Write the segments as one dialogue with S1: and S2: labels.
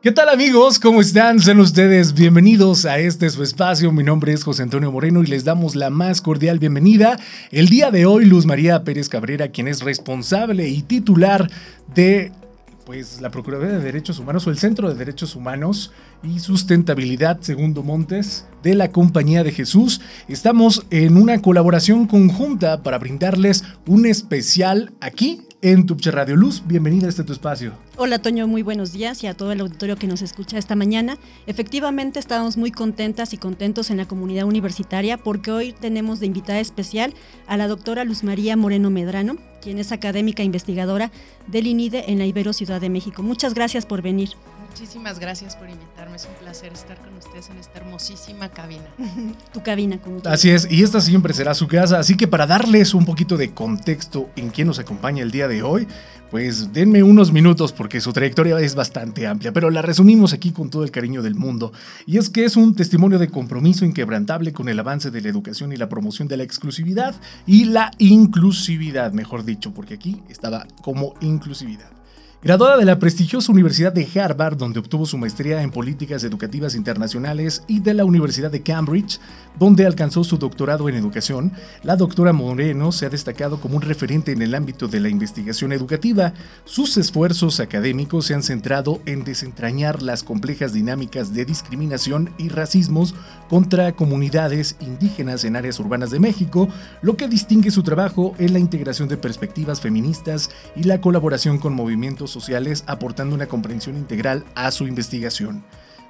S1: ¿Qué tal amigos? ¿Cómo están? Sean ustedes bienvenidos a este su espacio. Mi nombre es José Antonio Moreno y les damos la más cordial bienvenida. El día de hoy, Luz María Pérez Cabrera, quien es responsable y titular de pues, la Procuraduría de Derechos Humanos o el Centro de Derechos Humanos y Sustentabilidad Segundo Montes de la Compañía de Jesús. Estamos en una colaboración conjunta para brindarles un especial aquí en Tupche Radio Luz. Bienvenida a este tu espacio.
S2: Hola Toño, muy buenos días y a todo el auditorio que nos escucha esta mañana. Efectivamente estamos muy contentas y contentos en la comunidad universitaria porque hoy tenemos de invitada especial a la doctora Luz María Moreno Medrano, quien es académica e investigadora del INIDE en la Ibero Ciudad de México. Muchas gracias por venir.
S3: Muchísimas gracias por invitarme. Es un placer estar con ustedes en esta hermosísima cabina.
S2: tu cabina, como tú.
S1: Así es, y esta siempre será su casa. Así que para darles un poquito de contexto en quién nos acompaña el día de hoy, pues denme unos minutos porque su trayectoria es bastante amplia, pero la resumimos aquí con todo el cariño del mundo. Y es que es un testimonio de compromiso inquebrantable con el avance de la educación y la promoción de la exclusividad y la inclusividad, mejor dicho, porque aquí estaba como inclusividad. Graduada de la prestigiosa Universidad de Harvard, donde obtuvo su maestría en políticas educativas internacionales, y de la Universidad de Cambridge, donde alcanzó su doctorado en educación, la doctora Moreno se ha destacado como un referente en el ámbito de la investigación educativa. Sus esfuerzos académicos se han centrado en desentrañar las complejas dinámicas de discriminación y racismos contra comunidades indígenas en áreas urbanas de México, lo que distingue su trabajo en la integración de perspectivas feministas y la colaboración con movimientos sociales aportando una comprensión integral a su investigación.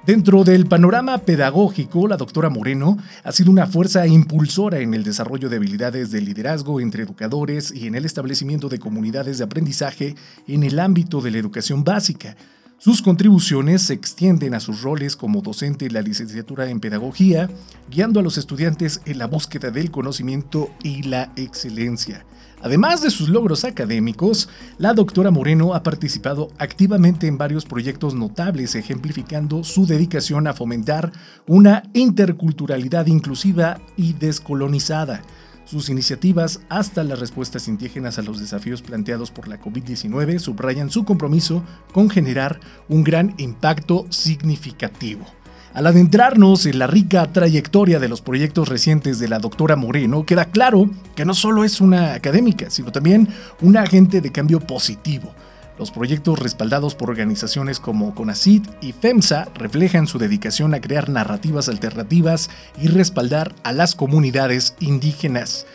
S1: Dentro del panorama pedagógico, la doctora Moreno ha sido una fuerza impulsora en el desarrollo de habilidades de liderazgo entre educadores y en el establecimiento de comunidades de aprendizaje en el ámbito de la educación básica. Sus contribuciones se extienden a sus roles como docente en la licenciatura en pedagogía, guiando a los estudiantes en la búsqueda del conocimiento y la excelencia. Además de sus logros académicos, la doctora Moreno ha participado activamente en varios proyectos notables ejemplificando su dedicación a fomentar una interculturalidad inclusiva y descolonizada. Sus iniciativas hasta las respuestas indígenas a los desafíos planteados por la COVID-19 subrayan su compromiso con generar un gran impacto significativo. Al adentrarnos en la rica trayectoria de los proyectos recientes de la doctora Moreno, queda claro que no solo es una académica, sino también un agente de cambio positivo. Los proyectos respaldados por organizaciones como CONACID y FEMSA reflejan su dedicación a crear narrativas alternativas y respaldar a las comunidades indígenas.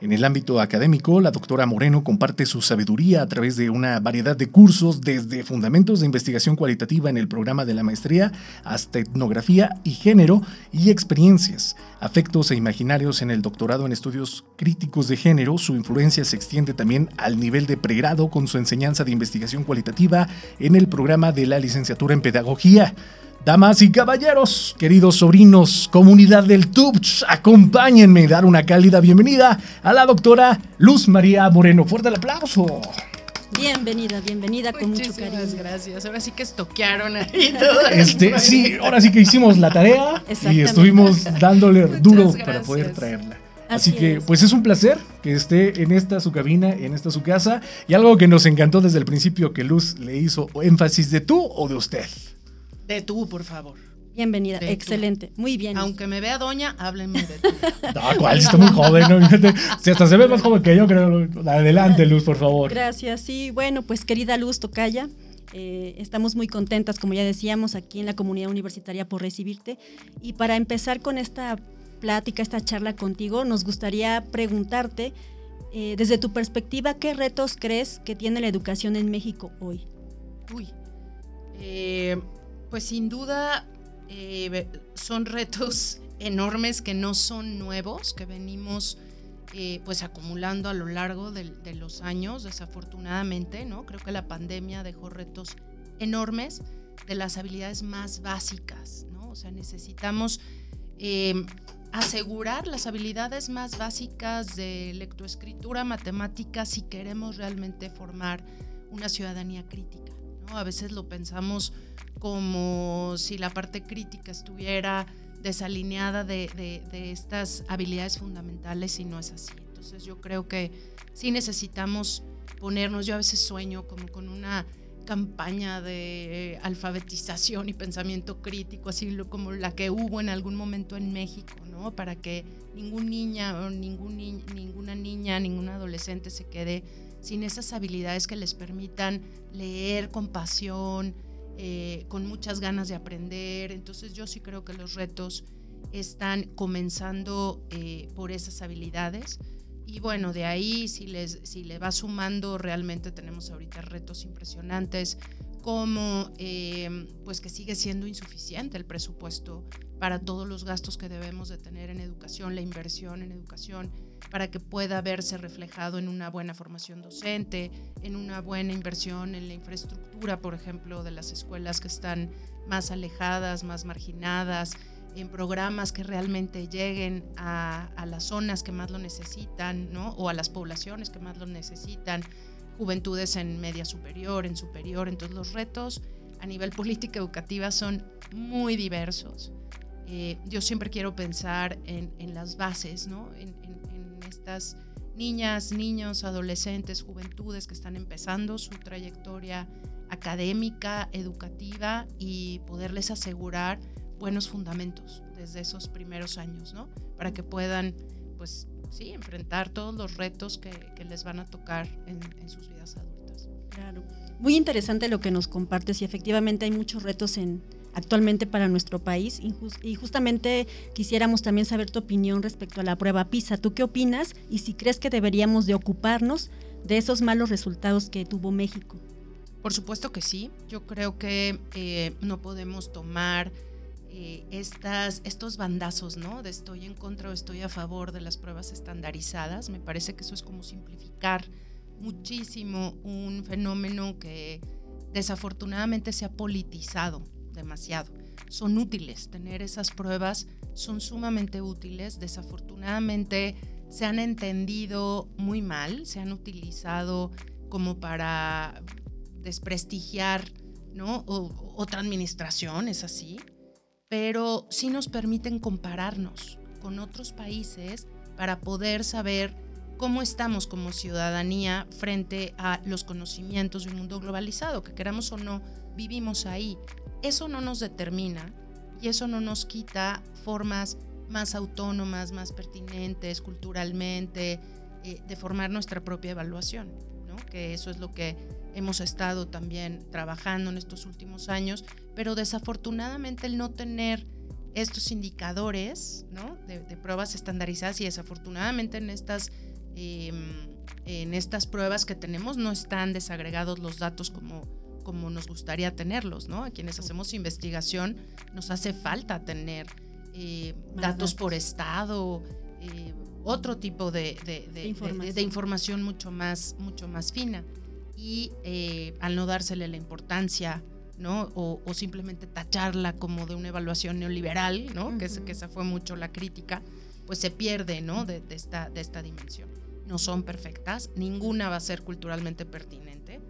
S1: En el ámbito académico, la doctora Moreno comparte su sabiduría a través de una variedad de cursos, desde fundamentos de investigación cualitativa en el programa de la maestría hasta etnografía y género y experiencias, afectos e imaginarios en el doctorado en estudios críticos de género. Su influencia se extiende también al nivel de pregrado con su enseñanza de investigación cualitativa en el programa de la licenciatura en pedagogía. Damas y caballeros, queridos sobrinos, comunidad del TUBCH, acompáñenme a dar una cálida bienvenida a la doctora Luz María Moreno. Fuerte el aplauso.
S2: Bienvenida, bienvenida con mucho cariño.
S3: gracias. Ahora sí que estoquearon ahí todo.
S1: Este, sí, ahora sí que hicimos la tarea y estuvimos dándole duro para poder traerla. Así, que, pues es un placer que esté en esta su cabina, en esta su casa. Y algo que nos encantó desde el principio que Luz le hizo énfasis de tú o de usted.
S3: De tú, por favor.
S2: Bienvenida, excelente, muy bien.
S3: Aunque me vea doña, háblenme de tú.
S1: no, cuál, está muy joven, ¿no? Si hasta se ve más joven que yo, creo. Adelante, Luz, por favor.
S2: Gracias, sí. Bueno, pues querida Luz Tocaya, eh, estamos muy contentas, como ya decíamos, aquí en la comunidad universitaria por recibirte. Y para empezar con esta plática, esta charla contigo, nos gustaría preguntarte, eh, desde tu perspectiva, ¿qué retos crees que tiene la educación en México hoy?
S3: Uy, eh, pues sin duda eh, son retos enormes que no son nuevos, que venimos eh, pues acumulando a lo largo de, los años, desafortunadamente, ¿no? Creo que la pandemia dejó retos enormes de las habilidades más básicas, ¿no? O sea, necesitamos eh, asegurar las habilidades más básicas de lectoescritura, matemática, si queremos realmente formar una ciudadanía crítica, ¿no? A veces lo pensamos como si la parte crítica estuviera desalineada de, estas habilidades fundamentales y no es así. Entonces yo creo que sí necesitamos ponernos, yo a veces sueño como con una campaña de alfabetización y pensamiento crítico, así como la que hubo en algún momento en México, ¿no? Para que ningún niña o ningún ninguna niña, ningún adolescente se quede sin esas habilidades que les permitan leer con pasión, eh, con muchas ganas de aprender. Entonces yo sí creo que los retos están comenzando eh, por esas habilidades. Y bueno, de ahí si, les, si le va sumando, realmente tenemos ahorita retos impresionantes como eh, pues que sigue siendo insuficiente el presupuesto para todos los gastos que debemos de tener en educación, la inversión en educación, para que pueda verse reflejado en una buena formación docente, en una buena inversión en la infraestructura, por ejemplo, de las escuelas que están más alejadas, más marginadas, en programas que realmente lleguen a, las zonas que más lo necesitan, ¿no? O a las poblaciones que más lo necesitan, juventudes en media superior, en superior. Entonces los retos a nivel política educativa son muy diversos. Eh, yo siempre quiero pensar en, las bases, ¿no? En, en estas niñas, niños, adolescentes, juventudes que están empezando su trayectoria académica, educativa y poderles asegurar buenos fundamentos desde esos primeros años, ¿no? Para que puedan, pues sí, enfrentar todos los retos que, les van a tocar en, sus vidas adultas.
S2: Claro. Muy interesante lo que nos compartes y efectivamente hay muchos retos en, actualmente para nuestro país y justamente quisiéramos también saber tu opinión respecto a la prueba PISA. ¿Tú qué opinas y si crees que deberíamos de ocuparnos de esos malos resultados que tuvo México?
S3: Por supuesto que sí. Yo creo que eh, no podemos tomar eh, estas, estos bandazos, ¿no? De estoy en contra o estoy a favor de las pruebas estandarizadas. Me parece que eso es como simplificar muchísimo un fenómeno que desafortunadamente se ha politizado demasiado. Son útiles, tener esas pruebas son sumamente útiles. Desafortunadamente se han entendido muy mal, se han utilizado como para desprestigiar ¿no? otra administración, es así pero sí nos permiten compararnos con otros países para poder saber cómo estamos como ciudadanía frente a los conocimientos de un mundo globalizado, que queramos o no, vivimos ahí. Eso no nos determina y eso no nos quita formas más autónomas, más pertinentes culturalmente, eh, de formar nuestra propia evaluación, ¿no? que eso es lo que hemos estado también trabajando en estos últimos años, pero desafortunadamente el no tener estos indicadores de, pruebas estandarizadas y desafortunadamente en estas, em, en estas pruebas que tenemos no están desagregados los datos como, como nos gustaría tenerlos, ¿no? A quienes hacemos investigación nos hace falta tener eh, datos, por estado, eh, otro tipo de, de, información. mucho más, mucho más fina y eh, al no dársele la importancia, ¿no? O, simplemente tacharla como de una evaluación neoliberal, ¿no? que, que, esa fue mucho la crítica, pues se pierde, ¿no? De, esta, de esta dimensión. No son perfectas, ninguna va a ser culturalmente pertinente,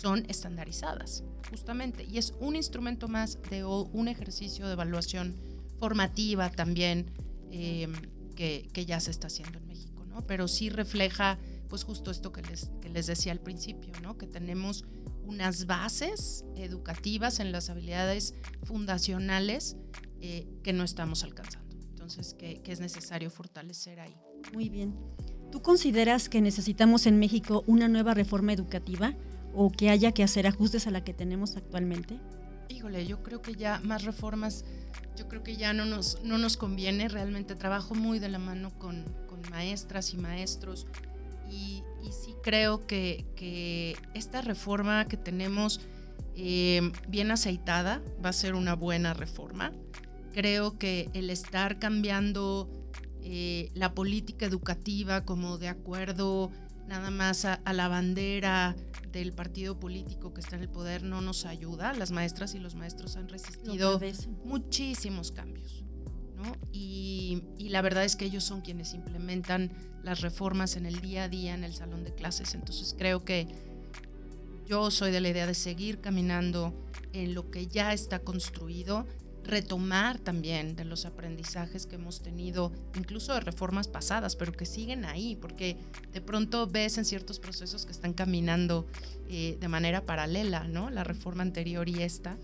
S3: son estandarizadas, justamente, y es un instrumento más de un ejercicio de evaluación formativa también eh, que, que ya se está haciendo en México, ¿no? Pero sí refleja pues justo esto que les, que les decía al principio, ¿no? que tenemos unas bases educativas en las habilidades fundacionales eh, que no estamos alcanzando. Entonces, que, que es necesario fortalecer ahí.
S2: Muy bien. ¿Tú consideras que necesitamos en México una nueva reforma educativa o que haya que hacer ajustes a la que tenemos actualmente?
S3: Híjole, yo creo que ya más reformas, yo creo que ya no nos, no nos conviene. Realmente trabajo muy de la mano con, con maestras y maestros y, sí creo que, esta reforma que tenemos eh, bien aceitada va a ser una buena reforma. Creo que el estar cambiando eh, la política educativa como de acuerdo nada más a, la bandera del partido político que está en el poder no nos ayuda. Las maestras y los maestros han resistido muchísimos cambios. Y, la verdad es que ellos son quienes implementan las reformas en el día a día en el salón de clases. Entonces creo que yo soy de la idea de seguir caminando en lo que ya está construido retomar también de los aprendizajes que hemos tenido, incluso de reformas pasadas, pero que siguen ahí, porque de pronto ves en ciertos procesos que están caminando eh, de manera paralela, ¿no? La reforma anterior y esta.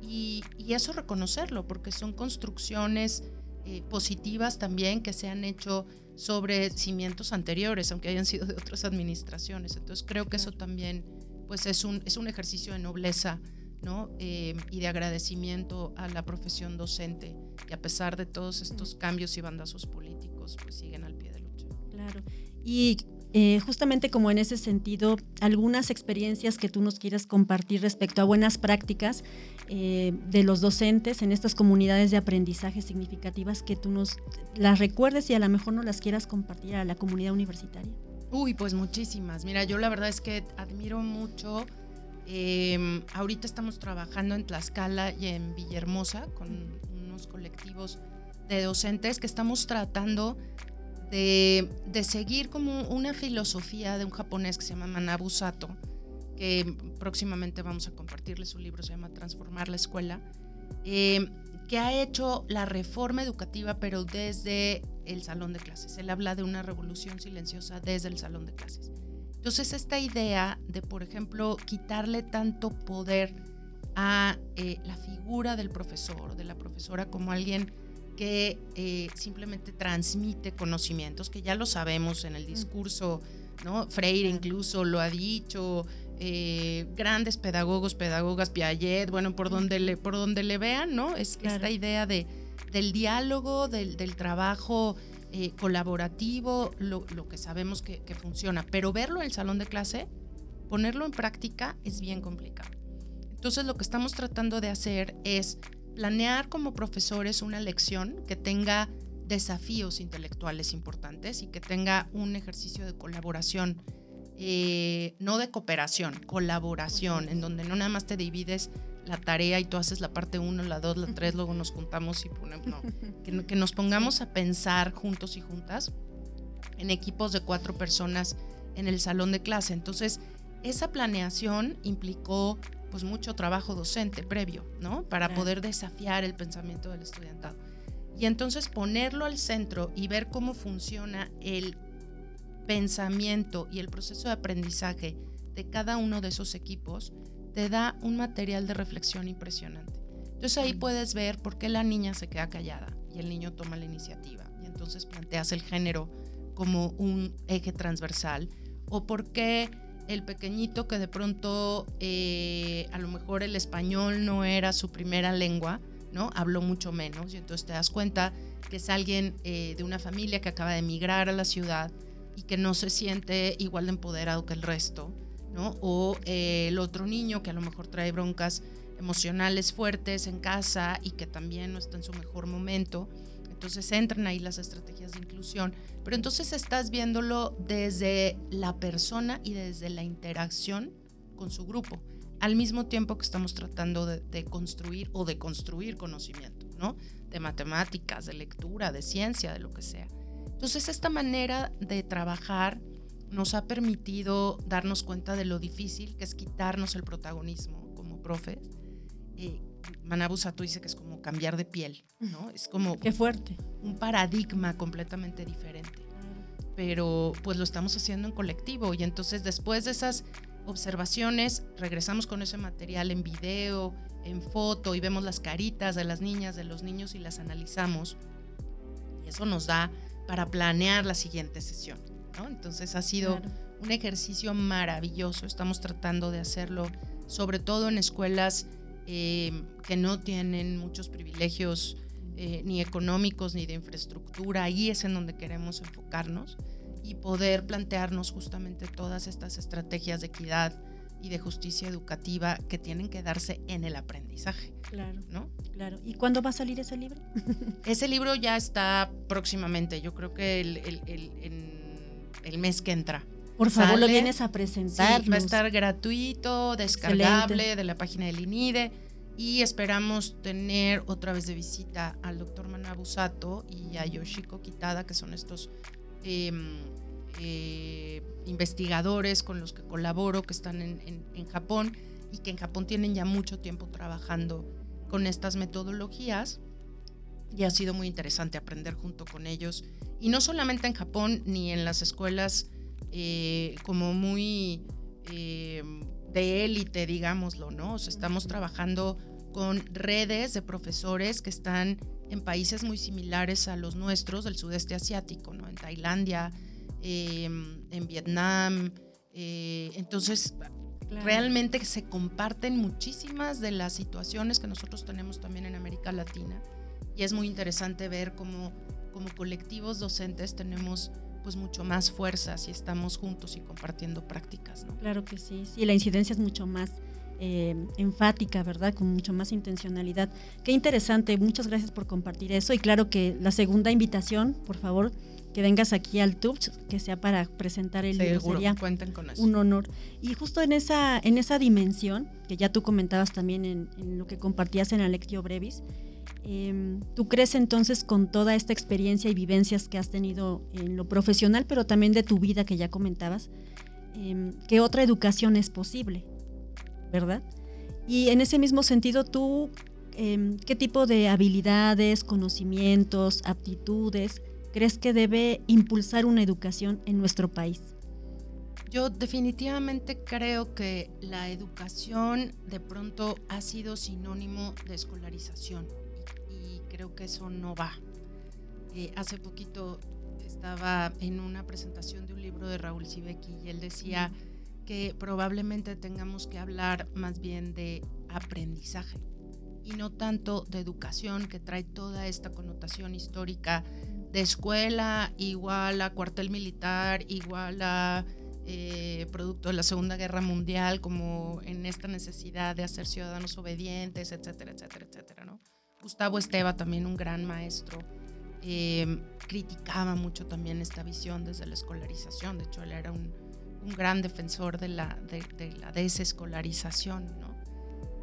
S3: Y, eso reconocerlo, porque son construcciones eh, positivas también que se han hecho sobre cimientos anteriores, aunque hayan sido de otras administraciones. Entonces creo que eso también pues es un, es un ejercicio de nobleza ¿no? Eh, y de agradecimiento a la profesión docente, que a pesar de todos estos cambios y bandazos políticos, pues siguen al pie de lucha.
S2: Claro. Y eh, justamente como en ese sentido, algunas experiencias que tú nos quieras compartir respecto a buenas prácticas eh, de los docentes en estas comunidades de aprendizaje significativas que tú nos las recuerdes y a lo mejor no las quieras compartir a la comunidad universitaria.
S3: Uy, pues muchísimas. Mira, yo la verdad es que admiro mucho Em, ahorita estamos trabajando en Tlaxcala y en Villahermosa con unos colectivos de docentes que estamos tratando de, seguir como una filosofía de un japonés que se llama Manabu Sato, que próximamente vamos a compartirle su libro, se llama Transformar la Escuela, em, que ha hecho la reforma educativa pero desde el salón de clases. Él habla de una revolución silenciosa desde el salón de clases. Entonces, esta idea de, por ejemplo, quitarle tanto poder a eh, la figura del profesor o de la profesora como alguien que eh, simplemente transmite conocimientos, que ya lo sabemos en el discurso, ¿no? Freire incluso lo ha dicho, eh, grandes pedagogos, pedagogas, Piaget, bueno, por donde le, por donde le vean, ¿no? Es esta idea de, del diálogo, del, del trabajo eh, colaborativo, lo, que sabemos que, funciona, pero verlo en el salón de clase, ponerlo en práctica es bien complicado. Entonces lo que estamos tratando de hacer es planear como profesores una lección que tenga desafíos intelectuales importantes y que tenga un ejercicio de colaboración, eh, no de cooperación, colaboración, en donde no nada más te divides la tarea y tú haces la parte 1, la 2, la 3, luego nos juntamos y ponemos, no, que, nos pongamos a pensar juntos y juntas en equipos de cuatro personas en el salón de clase. Entonces, esa planeación implicó pues mucho trabajo docente previo, ¿no? Para poder desafiar el pensamiento del estudiantado. Y entonces ponerlo al centro y ver cómo funciona el pensamiento y el proceso de aprendizaje de cada uno de esos equipos te da un material de reflexión impresionante. Entonces ahí puedes ver por qué la niña se queda callada y el niño toma la iniciativa y entonces planteas el género como un eje transversal o por qué el pequeñito que de pronto eh, a lo mejor el español no era su primera lengua, ¿no? Habló mucho menos y entonces te das cuenta que es alguien eh, de una familia que acaba de emigrar a la ciudad y que no se siente igual de empoderado que el resto o eh, el otro niño que a lo mejor trae broncas emocionales fuertes en casa y que también no está en su mejor momento. Entonces entran ahí las estrategias de inclusión, pero entonces estás viéndolo desde la persona y desde la interacción con su grupo, al mismo tiempo que estamos tratando de, de construir o de construir conocimiento, ¿no? De matemáticas, de lectura, de ciencia, de lo que sea. Entonces esta manera de trabajar nos ha permitido darnos cuenta de lo difícil que es quitarnos el protagonismo como profes. Eh, Manabu Sato dice que es como cambiar de piel, ¿no? Es como...
S2: Qué fuerte.
S3: Un paradigma completamente diferente. Pero pues lo estamos haciendo en colectivo y entonces después de esas observaciones regresamos con ese material en video, en foto y vemos las caritas de las niñas, de los niños y las analizamos. Y eso nos da para planear la siguiente sesión. Entonces ha sido un ejercicio maravilloso. Estamos tratando de hacerlo, sobre todo en escuelas eh, que no tienen muchos privilegios eh, ni económicos ni de infraestructura. Ahí es en donde queremos enfocarnos y poder plantearnos justamente todas estas estrategias de equidad y de justicia educativa que tienen que darse en el aprendizaje.
S2: Claro. ¿No? Claro. ¿Y cuándo va a salir ese libro?
S3: ese libro ya está próximamente. Yo creo que el, en el mes que entra.
S2: Por favor, lo vienes a presentar.
S3: va a estar gratuito, descargable de la página del INIDE y esperamos tener otra vez de visita al doctor Manabu Sato y a Yoshiko Kitada, que son estos em, eh, investigadores con los que colaboro, que están en, en Japón y que en Japón tienen ya mucho tiempo trabajando con estas metodologías y ha sido muy interesante aprender junto con ellos. Y no solamente en Japón ni en las escuelas eh, como muy eh, de élite, digámoslo, ¿no? O sea, estamos trabajando con redes de profesores que están en países muy similares a los nuestros del sudeste asiático, ¿no? En Tailandia, em, en Vietnam. Eh, entonces, realmente se comparten muchísimas de las situaciones que nosotros tenemos también en América Latina y es muy interesante ver cómo como colectivos docentes tenemos pues mucho más fuerza si estamos juntos y compartiendo prácticas. ¿no?
S2: Claro que sí, sí, la incidencia es mucho más eh, enfática, ¿verdad? Con mucho más intencionalidad. Qué interesante, muchas gracias por compartir eso y claro que la segunda invitación, por favor, que vengas aquí al TUBS, que sea para presentar el libro, sería
S3: cuenten con eso.
S2: un honor. Y justo en esa, en esa dimensión, que ya tú comentabas también en, en lo que compartías en Alectio Brevis, Em, ¿Tú crees entonces con toda esta experiencia y vivencias que has tenido en lo profesional, pero también de tu vida que ya comentabas, em, que otra educación es posible? ¿Verdad? Y en ese mismo sentido, tú, em, ¿qué tipo de habilidades, conocimientos, aptitudes crees que debe impulsar una educación en nuestro país?
S3: Yo definitivamente creo que la educación de pronto ha sido sinónimo de escolarización creo que eso no va. Eh, hace poquito estaba en una presentación de un libro de Raúl Sibeki y él decía que probablemente tengamos que hablar más bien de aprendizaje y no tanto de educación que trae toda esta connotación histórica de escuela igual a cuartel militar, igual a eh, producto de la Segunda Guerra Mundial, como en esta necesidad de hacer ciudadanos obedientes, etcétera, etcétera, etcétera. Gustavo Esteba, también un gran maestro, eh, criticaba mucho también esta visión desde la escolarización. De hecho, él era un, gran defensor de la, de, la desescolarización. ¿no?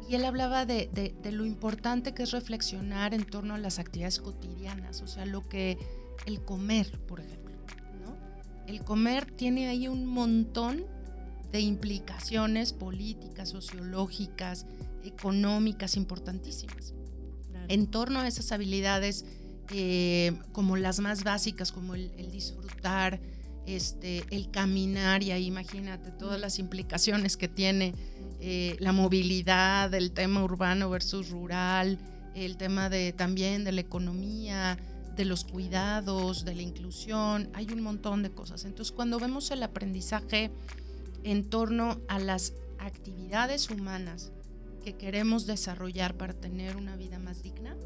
S3: Y él hablaba de, lo importante que es reflexionar en torno a las actividades cotidianas, o sea, lo que el comer, por ejemplo. El comer tiene ahí un montón de implicaciones políticas, sociológicas, económicas importantísimas en torno a esas habilidades eh, como las más básicas, como el, disfrutar, este, el caminar, y ahí imagínate todas las implicaciones que tiene eh, la movilidad, el tema urbano versus rural, el tema de, también de la economía, de los cuidados, de la inclusión, hay un montón de cosas. Entonces, cuando vemos el aprendizaje en torno a las actividades humanas, que queremos desarrollar para tener una vida más digna,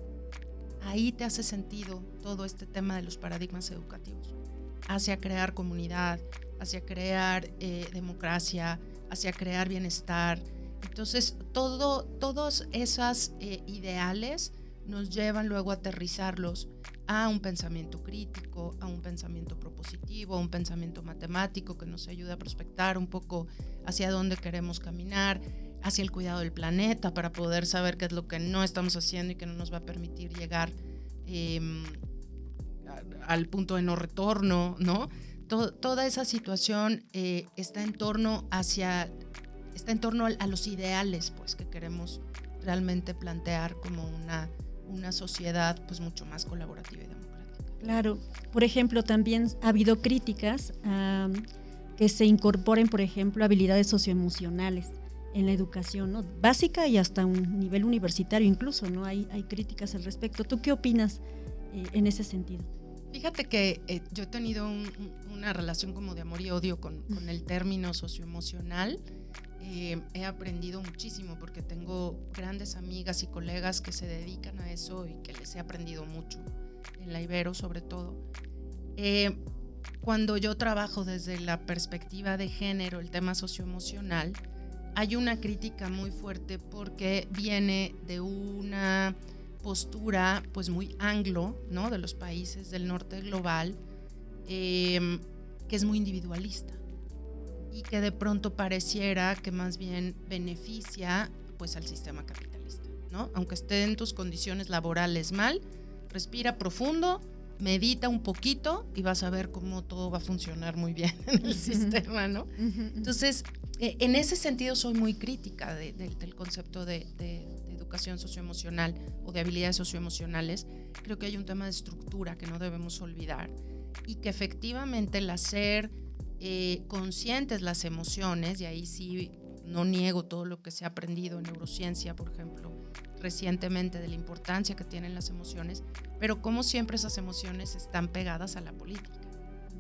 S3: ahí te hace sentido todo este tema de los paradigmas educativos, hacia crear comunidad, hacia crear eh, democracia, hacia crear bienestar. Entonces, todo, todos esos eh, ideales nos llevan luego a aterrizarlos a un pensamiento crítico, a un pensamiento propositivo, a un pensamiento matemático que nos ayuda a prospectar un poco hacia dónde queremos caminar, hacia el cuidado del planeta para poder saber qué es lo que no estamos haciendo y que no nos va a permitir llegar em, al punto de no retorno, ¿no? toda esa situación eh, está en torno hacia, está en torno a, los ideales, pues, que queremos realmente plantear como una, una sociedad, pues, mucho más colaborativa y democrática.
S2: Claro. Por ejemplo, también ha habido críticas que se incorporen, por ejemplo, habilidades socioemocionales en la educación, ¿no? Básica y hasta un nivel universitario incluso, ¿no? Hay, hay críticas al respecto. ¿Tú qué opinas eh, en ese sentido?
S3: Fíjate que eh, yo he tenido una relación como de amor y odio con, el término socioemocional. Eh, he aprendido muchísimo porque tengo grandes amigas y colegas que se dedican a eso y que les he aprendido mucho, en la Ibero sobre todo. cuando yo trabajo desde la perspectiva de género, el tema socioemocional, hay una crítica muy fuerte porque viene de una postura pues muy anglo, ¿no? De los países del norte global, em, que es muy individualista y que de pronto pareciera que más bien beneficia pues al sistema capitalista, ¿no? Aunque esté en tus condiciones laborales mal, respira profundo medita un poquito y vas a ver cómo todo va a funcionar muy bien en el sistema, ¿no? Entonces, eh, en ese sentido soy muy crítica del concepto de, educación socioemocional o de habilidades socioemocionales. Creo que hay un tema de estructura que no debemos olvidar y que efectivamente el hacer eh, conscientes las emociones, y ahí sí no niego todo lo que se ha aprendido en neurociencia, por ejemplo, recientemente de la importancia que tienen las emociones, pero como siempre esas emociones están pegadas a la política,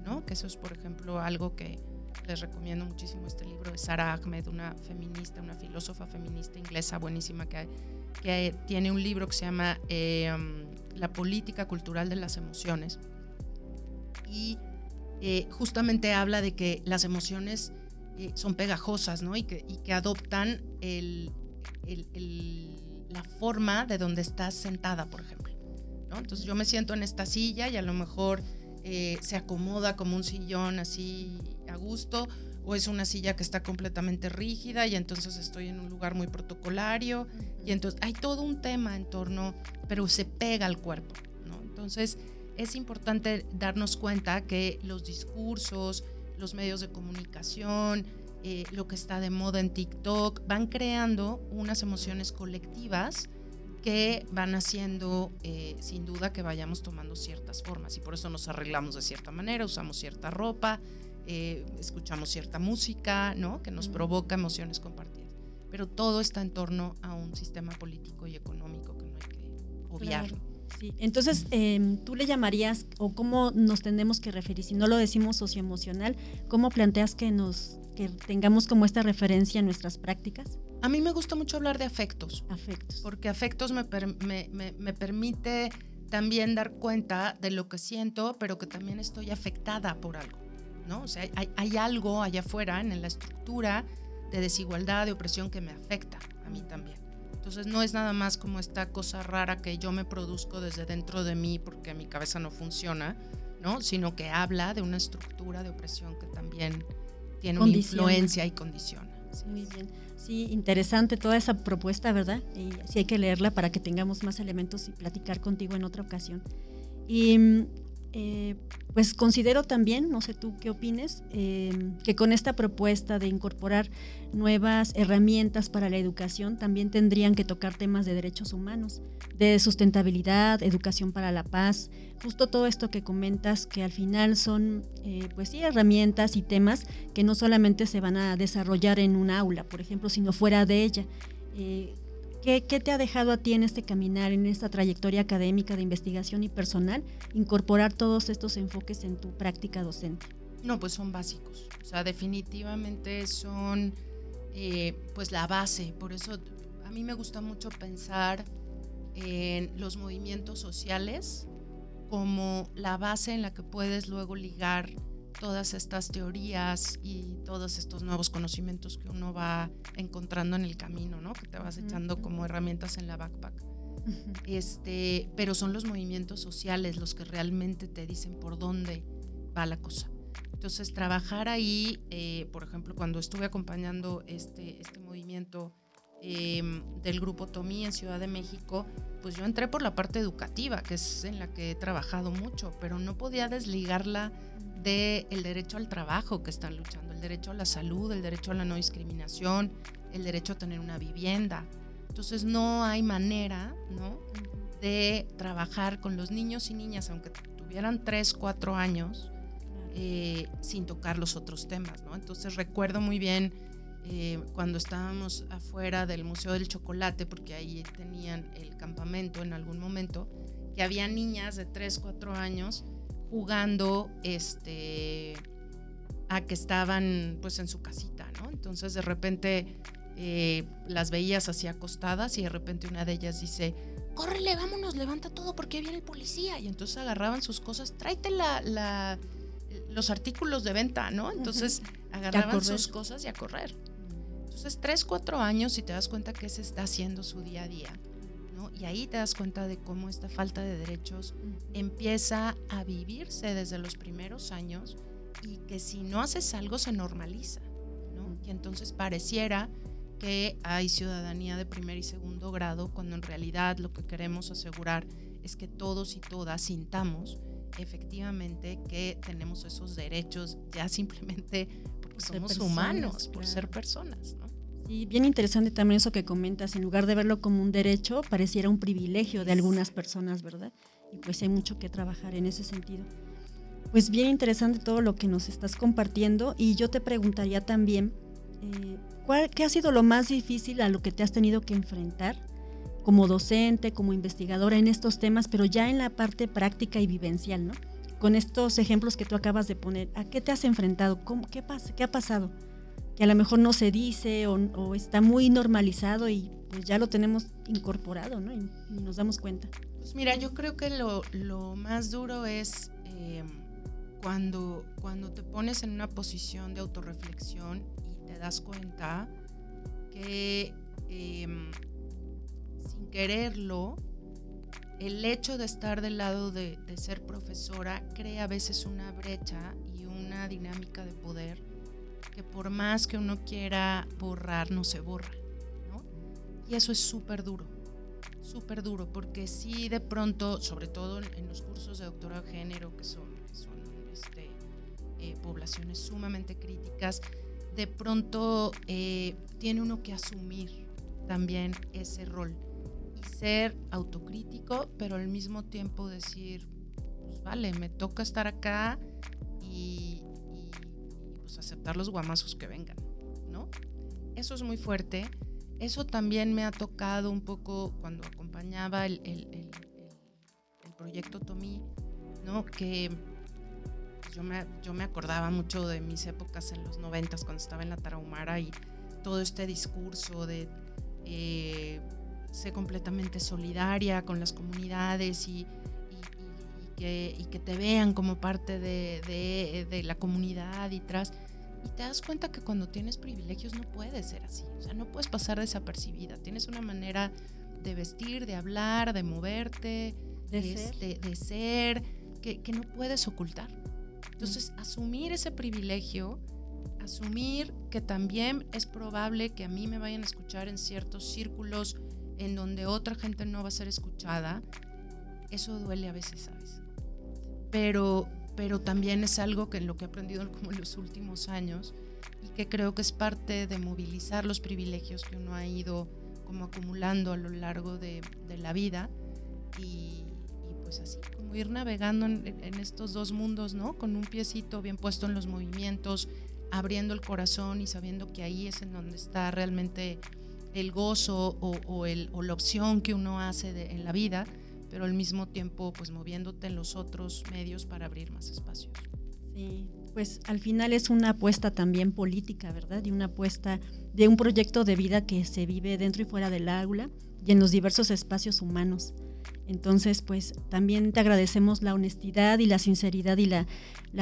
S3: ¿no? Que eso es, por ejemplo, algo que les recomiendo muchísimo este libro de Sarah Ahmed, una feminista, una filósofa feminista inglesa buenísima que, que tiene un libro que se llama eh, um, La política cultural de las emociones. Y eh, justamente habla de que las emociones eh, son pegajosas, ¿no? Y que, y que adoptan el, el la forma de donde estás sentada, por ejemplo. ¿no? Entonces yo me siento en esta silla y a lo mejor eh, se acomoda como un sillón así a gusto, o es una silla que está completamente rígida y entonces estoy en un lugar muy protocolario y entonces hay todo un tema en torno, pero se pega al cuerpo. ¿no? Entonces es importante darnos cuenta que los discursos, los medios de comunicación, eh, lo que está de moda en TikTok, van creando unas emociones colectivas que van haciendo eh, sin duda que vayamos tomando ciertas formas y por eso nos arreglamos de cierta manera, usamos cierta ropa, eh, escuchamos cierta música, ¿no? Que nos provoca emociones compartidas. Pero todo está en torno a un sistema político y económico que no hay que obviar.
S2: Sí, entonces em, tú le llamarías o cómo nos tenemos que referir, si no lo decimos socioemocional, ¿cómo planteas que nos que tengamos como esta referencia en nuestras prácticas?
S3: A mí me gusta mucho hablar de afectos.
S2: Afectos.
S3: Porque afectos me, me, permite también dar cuenta de lo que siento, pero que también estoy afectada por algo. ¿no? O sea, hay, hay algo allá afuera en la estructura de desigualdad, de opresión que me afecta a mí también. Entonces no es nada más como esta cosa rara que yo me produzco desde dentro de mí porque mi cabeza no funciona, ¿no? Sino que habla de una estructura de opresión que también tiene una influencia y condiciona.
S2: Muy bien. Sí, interesante toda esa propuesta, ¿verdad? Y sí hay que leerla para que tengamos más elementos y platicar contigo en otra ocasión. Y eh, pues considero también, no sé tú qué opines, em, que con esta propuesta de incorporar nuevas herramientas para la educación también tendrían que tocar temas de derechos humanos, de sustentabilidad, educación para la paz, justo todo esto que comentas que al final son eh, pues sí herramientas y temas que no solamente se van a desarrollar en un aula, por ejemplo, sino fuera de ella. Eh, ¿Qué, te ha dejado a ti en este caminar, en esta trayectoria académica de investigación y personal, incorporar todos estos enfoques en tu práctica docente?
S3: No, pues son básicos. O sea, definitivamente son eh, pues la base. Por eso a mí me gusta mucho pensar en los movimientos sociales como la base en la que puedes luego ligar todas estas teorías y todos estos nuevos conocimientos que uno va encontrando en el camino, ¿no? Que te vas echando como herramientas en la backpack. Este, pero son los movimientos sociales los que realmente te dicen por dónde va la cosa. Entonces, trabajar ahí, eh, por ejemplo, cuando estuve acompañando este, este movimiento em, del grupo Tomí en Ciudad de México, pues yo entré por la parte educativa, que es en la que he trabajado mucho, pero no podía desligarla del el derecho al trabajo que están luchando, el derecho a la salud, el derecho a la no discriminación, el derecho a tener una vivienda. Entonces no hay manera ¿no? de trabajar con los niños y niñas, aunque tuvieran 3, 4 años, eh, sin tocar los otros temas. ¿no? Entonces recuerdo muy bien eh, cuando estábamos afuera del Museo del Chocolate, porque ahí tenían el campamento en algún momento, que había niñas de 3, 4 años jugando este, a que estaban pues en su casita, ¿no? Entonces de repente eh, las veías así acostadas y de repente una de ellas dice, córrele, vámonos, levanta todo porque viene el policía. Y entonces agarraban sus cosas, tráete la, los artículos de venta, ¿no? Entonces agarraban sus cosas y a correr. Entonces, tres, cuatro años y te das cuenta que se está haciendo su día a día. Y ahí te das cuenta de cómo esta falta de derechos empieza a vivirse desde los primeros años y que si no haces algo se normaliza, ¿no? Y entonces pareciera que hay ciudadanía de primer y segundo grado cuando en realidad lo que queremos asegurar es que todos y todas sintamos efectivamente que tenemos esos derechos ya simplemente somos humanos, por ser personas, ¿no?
S2: Sí, bien interesante también eso que comentas, en lugar de verlo como un derecho, pareciera un privilegio de algunas personas, ¿verdad? Y pues hay mucho que trabajar en ese sentido. Pues bien interesante todo lo que nos estás compartiendo y yo te preguntaría también, eh, ¿cuál, ¿qué ha sido lo más difícil a lo que te has tenido que enfrentar como docente, como investigadora en estos temas, pero ya en la parte práctica y vivencial, ¿no? Con estos ejemplos que tú acabas de poner, ¿a qué te has enfrentado? ¿Cómo, qué, pasa, ¿Qué ha pasado? Que a lo mejor no se dice o, está muy normalizado y pues ya lo tenemos incorporado, ¿no? Y, nos damos cuenta.
S3: Pues mira, yo creo que lo, lo más duro es eh, cuando, cuando te pones en una posición de autorreflexión y te das cuenta que em, sin quererlo, el hecho de estar del lado de, ser profesora crea a veces una brecha y una dinámica de poder que por más que uno quiera borrar, no se borra. Y eso es súper duro, súper duro, porque si de pronto, sobre todo en los cursos de doctorado de género, que son, son este, eh, poblaciones sumamente críticas, de pronto eh, tiene uno que asumir también ese rol ser autocrítico, pero al mismo tiempo decir, pues vale, me toca estar acá y, pues aceptar los guamazos que vengan, ¿no? Eso es muy fuerte. Eso también me ha tocado un poco cuando acompañaba el, proyecto Tomí, ¿no? Que yo me, yo me acordaba mucho de mis épocas en los noventas cuando estaba en la Tarahumara y todo este discurso de eh, sé completamente solidaria con las comunidades y, que, que, te vean como parte de, de, la comunidad y tras. Y te das cuenta que cuando tienes privilegios no puedes ser así, o sea, no puedes pasar desapercibida. Tienes una manera de vestir, de hablar, de moverte, de, ser, de ser que, que, no puedes ocultar. Entonces, asumir ese privilegio, asumir que también es probable que a mí me vayan a escuchar en ciertos círculos en donde otra gente no va a ser escuchada, eso duele a veces, ¿sabes? Pero, pero también es algo que en lo que he aprendido como en los últimos años y que creo que es parte de movilizar los privilegios que uno ha ido como acumulando a lo largo de, de la vida y, pues así como ir navegando en, en, estos dos mundos, ¿no? Con un piecito bien puesto en los movimientos, abriendo el corazón y sabiendo que ahí es en donde está realmente el gozo o, la opción que uno hace en la vida, pero al mismo tiempo pues moviéndote en los otros medios para abrir más espacios.
S2: Sí, pues al final es una apuesta también política, ¿verdad? Y una apuesta de un proyecto de vida que se vive dentro y fuera del aula y en los diversos espacios humanos. Entonces, pues también te agradecemos la honestidad y la sinceridad y la,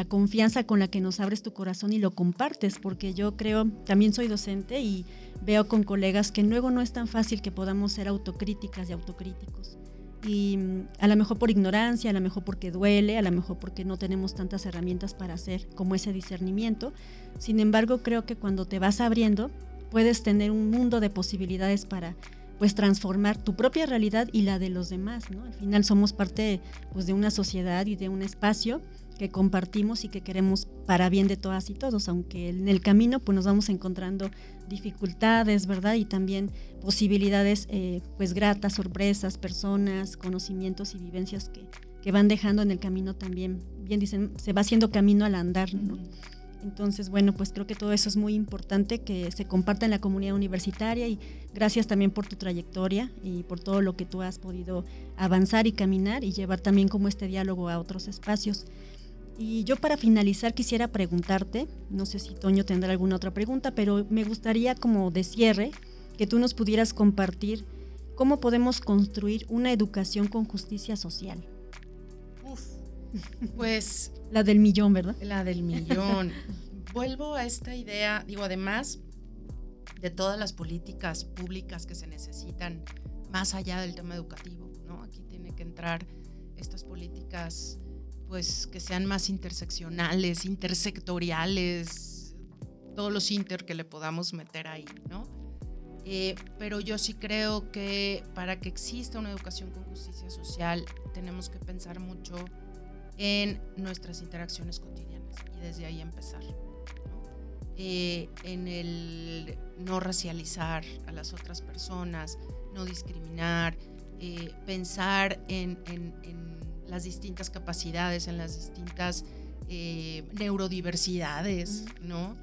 S2: confianza con la que nos abres tu corazón y lo compartes, porque yo creo, también soy docente y veo con colegas que luego no es tan fácil que podamos ser autocríticas y autocríticos. Y mm, a lo mejor por ignorancia, a lo mejor porque duele, a lo mejor porque no tenemos tantas herramientas para hacer como ese discernimiento. Sin embargo, creo que cuando te vas abriendo, puedes tener un mundo de posibilidades para pues transformar tu propia realidad y la de los demás, ¿no? Al final somos parte pues de una sociedad y de un espacio que compartimos y que queremos para bien de todas y todos, aunque en el camino pues nos vamos encontrando dificultades, ¿verdad? Y también posibilidades eh, pues gratas, sorpresas, personas, conocimientos y vivencias que, que van dejando en el camino también, bien dicen, se va haciendo camino al andar, ¿no? Entonces, bueno, pues creo que todo eso es muy importante que se comparta en la comunidad universitaria y gracias también por tu trayectoria y por todo lo que tú has podido avanzar y caminar y llevar también como este diálogo a otros espacios. Y yo para finalizar quisiera preguntarte, no sé si Toño tendrá alguna otra pregunta, pero me gustaría como de cierre que tú nos pudieras compartir cómo podemos construir una educación con justicia social.
S3: Pues
S2: la del millón, ¿verdad?
S3: La del millón. Vuelvo a esta idea, digo, además de todas las políticas públicas que se necesitan más allá del tema educativo, ¿no? Aquí tiene que entrar estas políticas pues que sean más interseccionales, intersectoriales, todos los inter que le podamos meter ahí, ¿no? Eh, pero yo sí creo que para que exista una educación con justicia social tenemos que pensar mucho en nuestras interacciones cotidianas y desde ahí empezar. Eh, en el no racializar a las otras personas, no discriminar, eh, pensar en, las distintas capacidades, en las distintas eh, neurodiversidades, ¿no?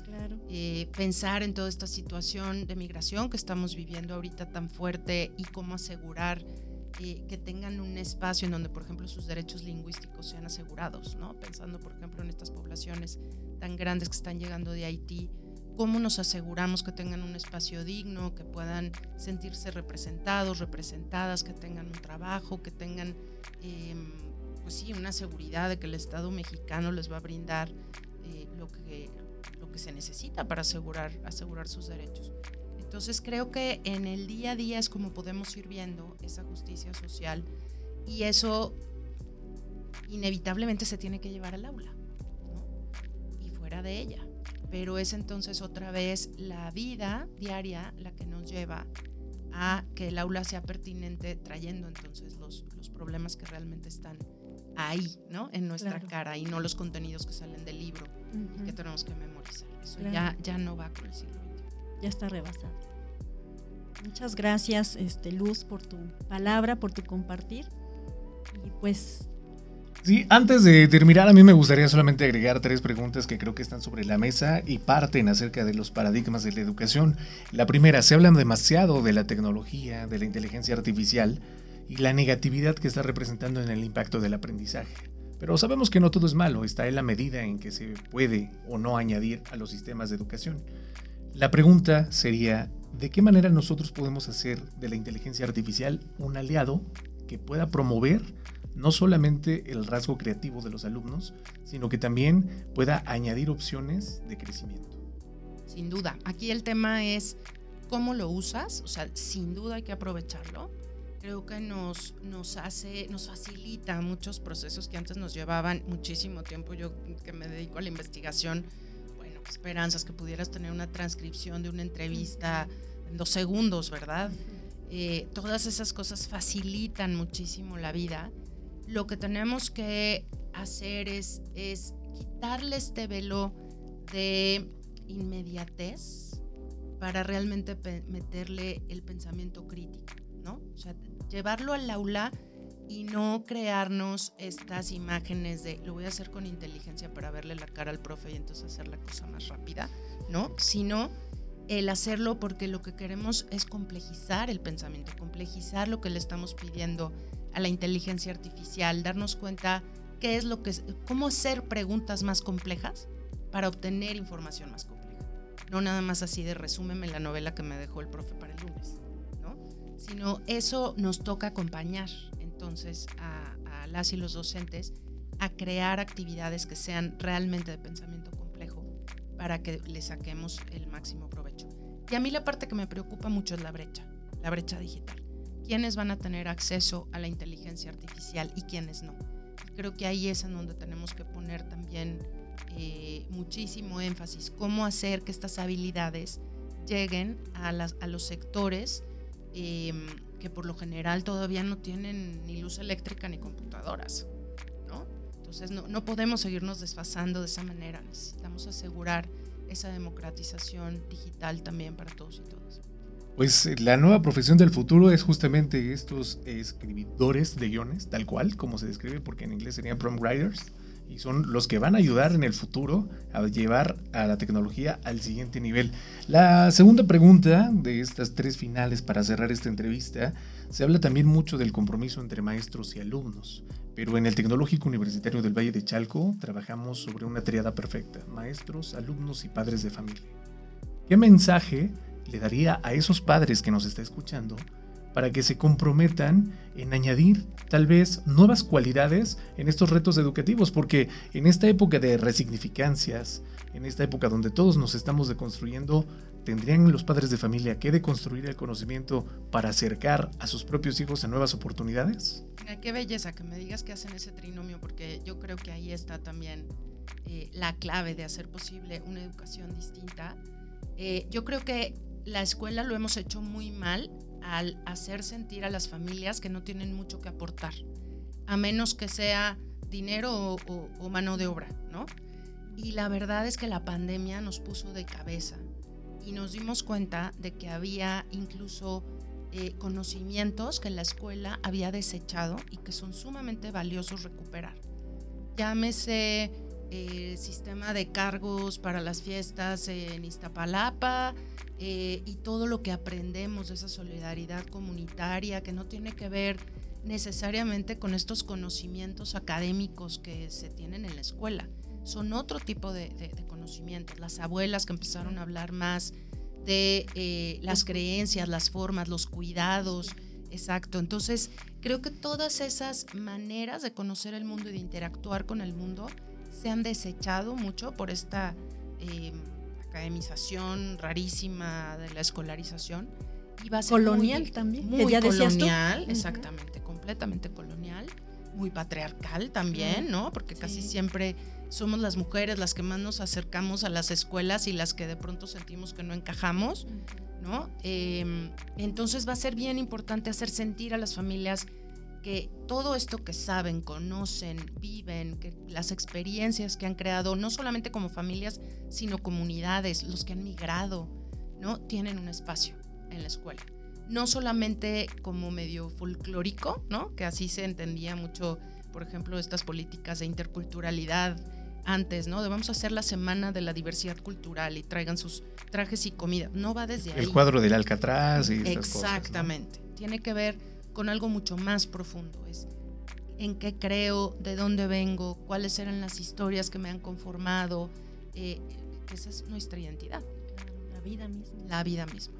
S3: pensar en toda esta situación de migración que estamos viviendo ahorita tan fuerte y cómo asegurar que tengan un espacio en donde, por ejemplo, sus derechos lingüísticos sean asegurados, ¿no? Pensando, por ejemplo, en estas poblaciones tan grandes que están llegando de Haití, cómo nos aseguramos que tengan un espacio digno, que puedan sentirse representados, representadas, que tengan un trabajo, que tengan, em, pues sí, una seguridad de que el Estado mexicano les va a brindar eh, lo, que, lo que se necesita para asegurar, asegurar sus derechos. Entonces creo que en el día a día es como podemos ir viendo esa justicia social y eso inevitablemente se tiene que llevar al aula y fuera de ella. Pero es entonces otra vez la vida diaria la que nos lleva a que el aula sea pertinente trayendo entonces los, los problemas que realmente están ahí, ¿no? En nuestra cara y no los contenidos que salen del libro y que tenemos que memorizar. Eso ya, ya no va con el siglo
S2: ya está rebasado. Muchas gracias, este, Luz, por tu palabra, por tu compartir. Y pues
S1: Sí, antes de terminar, a mí me gustaría solamente agregar tres preguntas que creo que están sobre la mesa y parten acerca de los paradigmas de la educación. La primera, se habla demasiado de la tecnología, de la inteligencia artificial y la negatividad que está representando en el impacto del aprendizaje. Pero sabemos que no todo es malo, está en la medida en que se puede o no añadir a los sistemas de educación. La pregunta sería, ¿de qué manera nosotros podemos hacer de la inteligencia artificial un aliado que pueda promover no solamente el rasgo creativo de los alumnos, sino que también pueda añadir opciones de crecimiento?
S3: Sin duda, aquí el tema es cómo lo usas, o sea, sin duda hay que aprovecharlo. Creo que nos, nos hace, nos facilita muchos procesos que antes nos llevaban muchísimo tiempo. Yo que me dedico a la investigación, esperanzas que pudieras tener una transcripción de una entrevista en dos segundos, ¿verdad? Eh, todas esas cosas facilitan muchísimo la vida. Lo que tenemos que hacer es, es quitarle este velo de inmediatez para realmente meterle el pensamiento crítico, ¿no? O sea, llevarlo al aula y no crearnos estas imágenes de lo voy a hacer con inteligencia para verle la cara al profe y entonces hacer la cosa más rápida, ¿no? Sino el hacerlo porque lo que queremos es complejizar el pensamiento, complejizar lo que le estamos pidiendo a la inteligencia artificial, darnos cuenta qué es lo que cómo hacer preguntas más complejas para obtener información más compleja. No nada más así de resúmeme la novela que me dejó el profe para el lunes, ¿no? Sino eso nos toca acompañar entonces a, las y los docentes a crear actividades que sean realmente de pensamiento complejo para que le saquemos el máximo provecho. Y a mí la parte que me preocupa mucho es la brecha, la brecha digital. ¿Quiénes van a tener acceso a la inteligencia artificial y quiénes no? Creo que ahí es en donde tenemos que poner también eh, muchísimo énfasis, cómo hacer que estas habilidades lleguen a, las, a los sectores eh, que por lo general todavía no tienen ni luz eléctrica ni computadoras, ¿no? Entonces no, no podemos seguirnos desfasando de esa manera, necesitamos asegurar esa democratización digital también para todos y todas.
S1: Pues eh, la nueva profesión del futuro es justamente estos escribidores de guiones, tal cual, como se describe, porque en inglés serían prompt writers y son los que van a ayudar en el futuro a llevar a la tecnología al siguiente nivel. La segunda pregunta de estas tres finales para cerrar esta entrevista, se habla también mucho del compromiso entre maestros y alumnos, pero en el Tecnológico Universitario del Valle de Chalco trabajamos sobre una triada perfecta, maestros, alumnos y padres de familia. ¿Qué mensaje le daría a esos padres que nos está escuchando para que se comprometan en añadir tal vez nuevas cualidades en estos retos educativos, porque en esta época de resignificancias, en esta época donde todos nos estamos deconstruyendo, ¿tendrían los padres de familia que deconstruir el conocimiento para acercar a sus propios hijos a nuevas oportunidades?
S3: qué belleza que me digas que hacen ese trinomio, porque yo creo que ahí está también eh, la clave de hacer posible una educación distinta. Eh, yo creo que la escuela lo hemos hecho muy mal al hacer sentir a las familias que no tienen mucho que aportar, a menos que sea dinero o, mano de obra, ¿no? Y la verdad es que la pandemia nos puso de cabeza y nos dimos cuenta de que había incluso eh, conocimientos que la escuela había desechado y que son sumamente valiosos recuperar. Llámese el eh, sistema de cargos para las fiestas en Iztapalapa eh, y todo lo que aprendemos de esa solidaridad comunitaria que no tiene que ver necesariamente con estos conocimientos académicos que se tienen en la escuela. Son otro tipo de, conocimientos. Las abuelas que empezaron a hablar más de eh, las creencias, las formas, los cuidados. Exacto. Entonces, creo que todas esas maneras de conocer el mundo y de interactuar con el mundo se han desechado mucho por esta eh, academización rarísima de la escolarización.
S2: Y va a ser colonial también.
S3: Muy colonial, exactamente, completamente colonial, muy patriarcal también, ¿no? Porque casi siempre somos las mujeres las que más nos acercamos a las escuelas y las que de pronto sentimos que no encajamos, ¿no? Em, entonces va a ser bien importante hacer sentir a las familias que todo esto que saben, conocen, viven, que las experiencias que han creado, no solamente como familias, sino comunidades, los que han migrado, ¿no? Tienen un espacio en la escuela. No solamente como medio folclórico, ¿no? Que así se entendía mucho, por ejemplo, estas políticas de interculturalidad antes, ¿no? De vamos a hacer la semana de la diversidad cultural y traigan sus trajes y comida. No va desde ahí.
S1: El cuadro del Alcatraz y
S3: Exactamente. Tiene que ver con algo mucho más profundo. Es en qué creo, de dónde vengo, cuáles eran las historias que me han conformado. Eh, esa es nuestra identidad.
S2: La vida misma.
S3: La vida misma.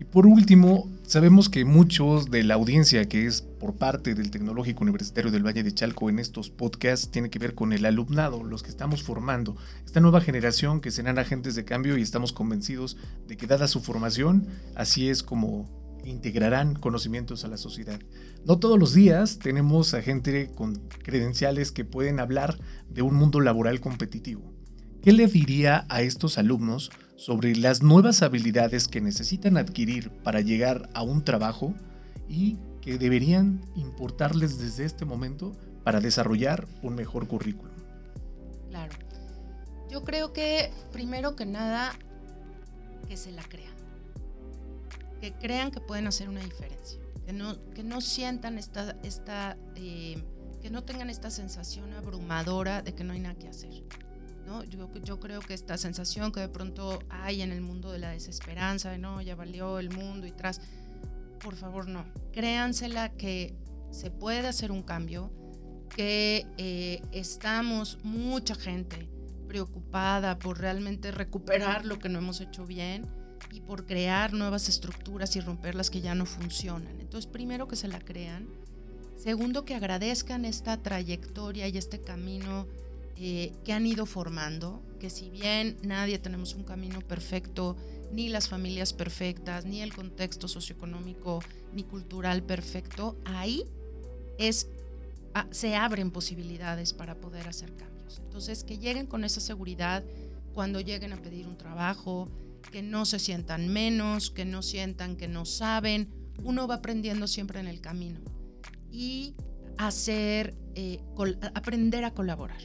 S1: Y por último, sabemos que muchos de la audiencia que es por parte del Tecnológico Universitario del Valle de Chalco en estos podcasts tiene que ver con el alumnado, los que estamos formando, esta nueva generación que serán agentes de cambio y estamos convencidos de que dada su formación, así es como integrarán conocimientos a la sociedad. No todos los días tenemos a gente con credenciales que pueden hablar de un mundo laboral competitivo. ¿Qué le diría a estos alumnos sobre las nuevas habilidades que necesitan adquirir para llegar a un trabajo y que deberían importarles desde este momento para desarrollar un mejor currículum?
S3: Claro. Yo creo que primero que nada, que se la crean que crean que pueden hacer una diferencia, que no, que no sientan esta, esta eh, que no tengan esta sensación abrumadora de que no hay nada que hacer. ¿no? Yo, yo creo que esta sensación que de pronto hay en el mundo de la desesperanza, de no, ya valió el mundo y tras, por favor no, créansela que se puede hacer un cambio, que eh, estamos mucha gente preocupada por realmente recuperar lo que no hemos hecho bien y por crear nuevas estructuras y romper las que ya no funcionan. Entonces, primero que se la crean. Segundo, que agradezcan esta trayectoria y este camino eh, que han ido formando, que si bien nadie tenemos un camino perfecto, ni las familias perfectas, ni el contexto socioeconómico ni cultural perfecto, ahí es, ah, se abren posibilidades para poder hacer cambios. Entonces, que lleguen con esa seguridad cuando lleguen a pedir un trabajo, que no se sientan menos, que no sientan que no saben. Uno va aprendiendo siempre en el camino. Y hacer, eh, aprender a colaborar.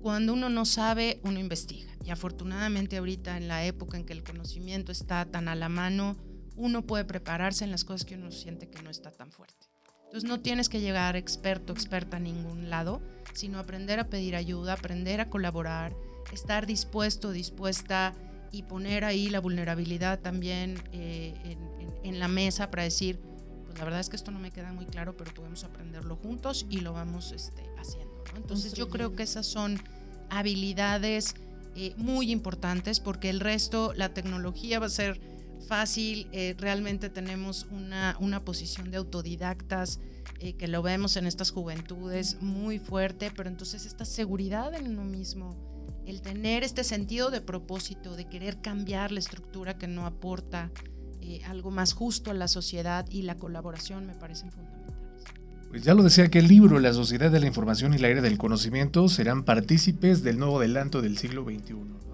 S3: Cuando uno no sabe, uno investiga. Y afortunadamente ahorita en la época en que el conocimiento está tan a la mano, uno puede prepararse en las cosas que uno siente que no está tan fuerte. Entonces no tienes que llegar experto, experta a ningún lado, sino aprender a pedir ayuda, aprender a colaborar, estar dispuesto, dispuesta y poner ahí la vulnerabilidad también eh, en, la mesa para decir, pues la verdad es que esto no me queda muy claro, pero podemos aprenderlo juntos y lo vamos este, haciendo. Entonces yo creo que esas son habilidades eh, muy importantes porque el resto, la tecnología va a ser fácil, eh, realmente tenemos una, una, posición de autodidactas que lo vemos en estas juventudes muy fuerte, pero entonces esta seguridad en uno mismo, el tener este sentido de propósito, de querer cambiar la estructura que no aporta eh, algo más justo a la sociedad y la colaboración me parecen fundamentales.
S1: Pues ya lo decía que el libro La sociedad de la información y la era del conocimiento serán partícipes del nuevo adelanto del siglo XXI.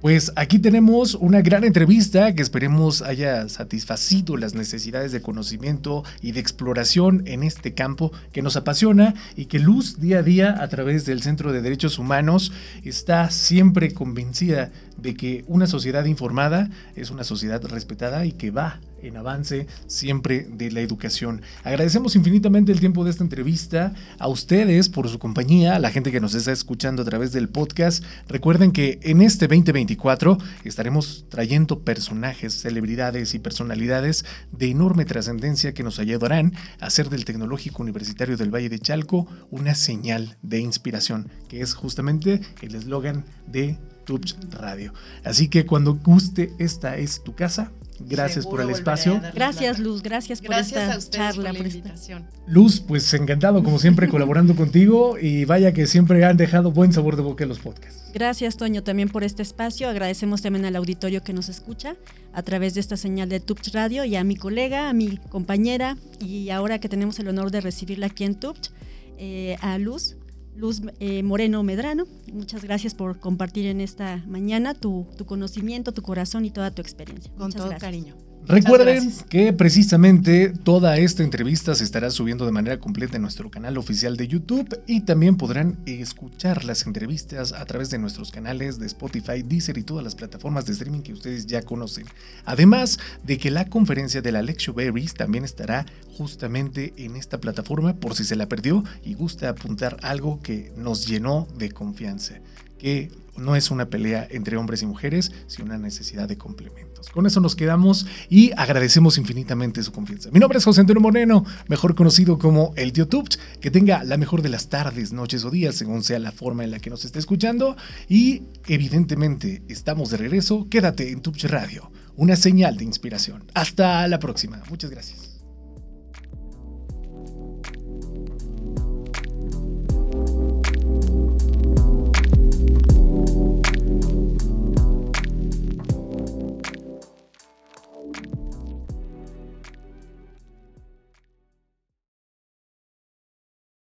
S1: Pues aquí tenemos una gran entrevista que esperemos haya satisfacido las necesidades de conocimiento y de exploración en este campo que nos apasiona y que Luz día a día a través del Centro de Derechos Humanos está siempre convencida de que una sociedad informada es una sociedad respetada y que va en avance siempre de la educación. Agradecemos infinitamente el tiempo de esta entrevista, a ustedes por su compañía, a la gente que nos está escuchando a través del podcast. Recuerden que en este 2024 estaremos trayendo personajes, celebridades y personalidades de enorme trascendencia que nos ayudarán a hacer del Tecnológico Universitario del Valle de Chalco una señal de inspiración, que es justamente el eslogan de Tubs Radio. Así que cuando guste, esta es tu casa Gracias por el espacio.
S2: Gracias, Luz. Gracias por esta charla.
S3: Por la invitación.
S1: Luz, pues encantado, como siempre, colaborando contigo. Y vaya que siempre han dejado buen sabor de boca en los podcasts.
S2: Gracias, Toño, también por este espacio. Agradecemos también al auditorio que nos escucha a través de esta señal de Tubch Radio y a mi colega, a mi compañera, y ahora que tenemos el honor de recibirla aquí en Tubch, eh, a Luz. Luz eh, Moreno Medrano, muchas gracias por compartir en esta mañana tu, conocimiento, tu corazón y toda tu experiencia.
S3: Con todo cariño.
S1: Recuerden que precisamente toda esta entrevista se estará subiendo de manera completa en nuestro canal oficial de YouTube y también podrán escuchar las entrevistas a través de nuestros canales de Spotify, Deezer y todas las plataformas de streaming que ustedes ya conocen. Además de que la conferencia de la Lecture Berries también estará justamente en esta plataforma por si se la perdió y gusta apuntar algo que nos llenó de confianza que no es una pelea entre hombres y mujeres, sino una necesidad de complementos. Con eso nos quedamos y agradecemos infinitamente su confianza. Mi nombre es José Antonio Moreno, mejor conocido como el YouTube. Que tenga la mejor de las tardes, noches o días, según sea la forma en la que nos esté escuchando. Y evidentemente estamos de regreso. Quédate en Tubch Radio, una señal de inspiración. Hasta la próxima. Muchas gracias.